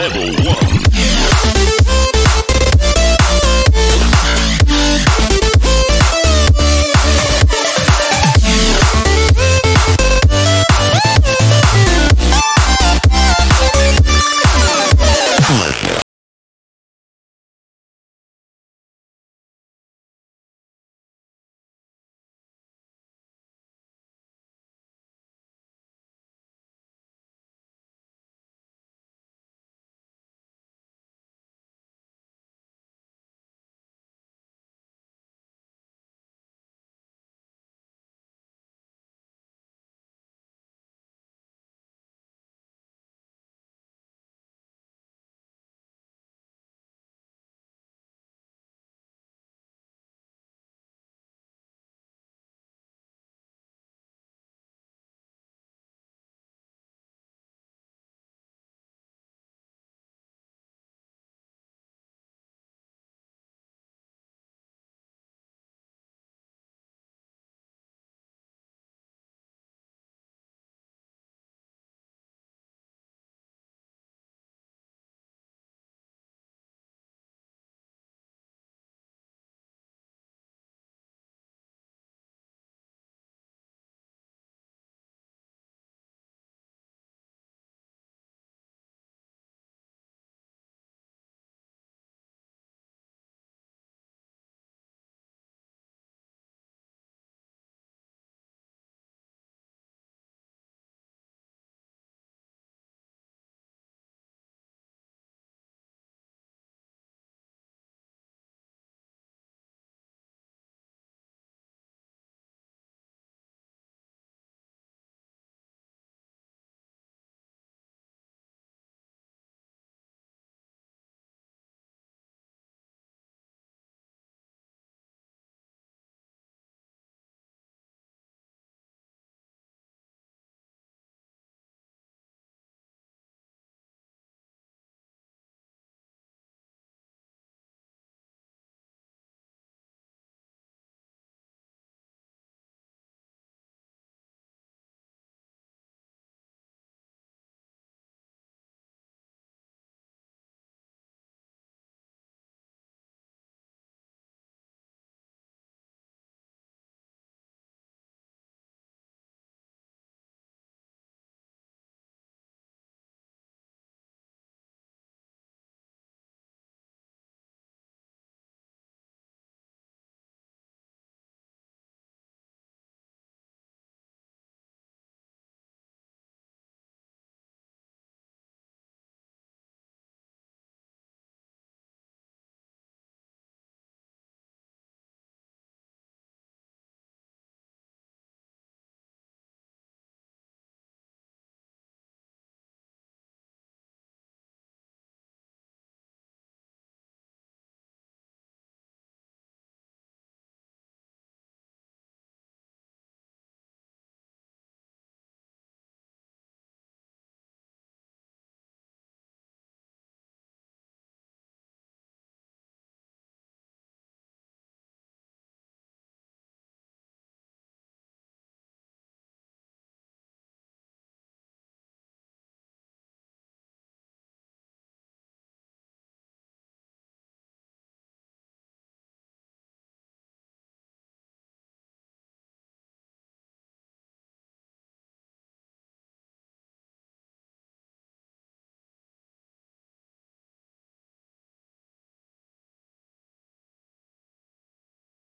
Level 1.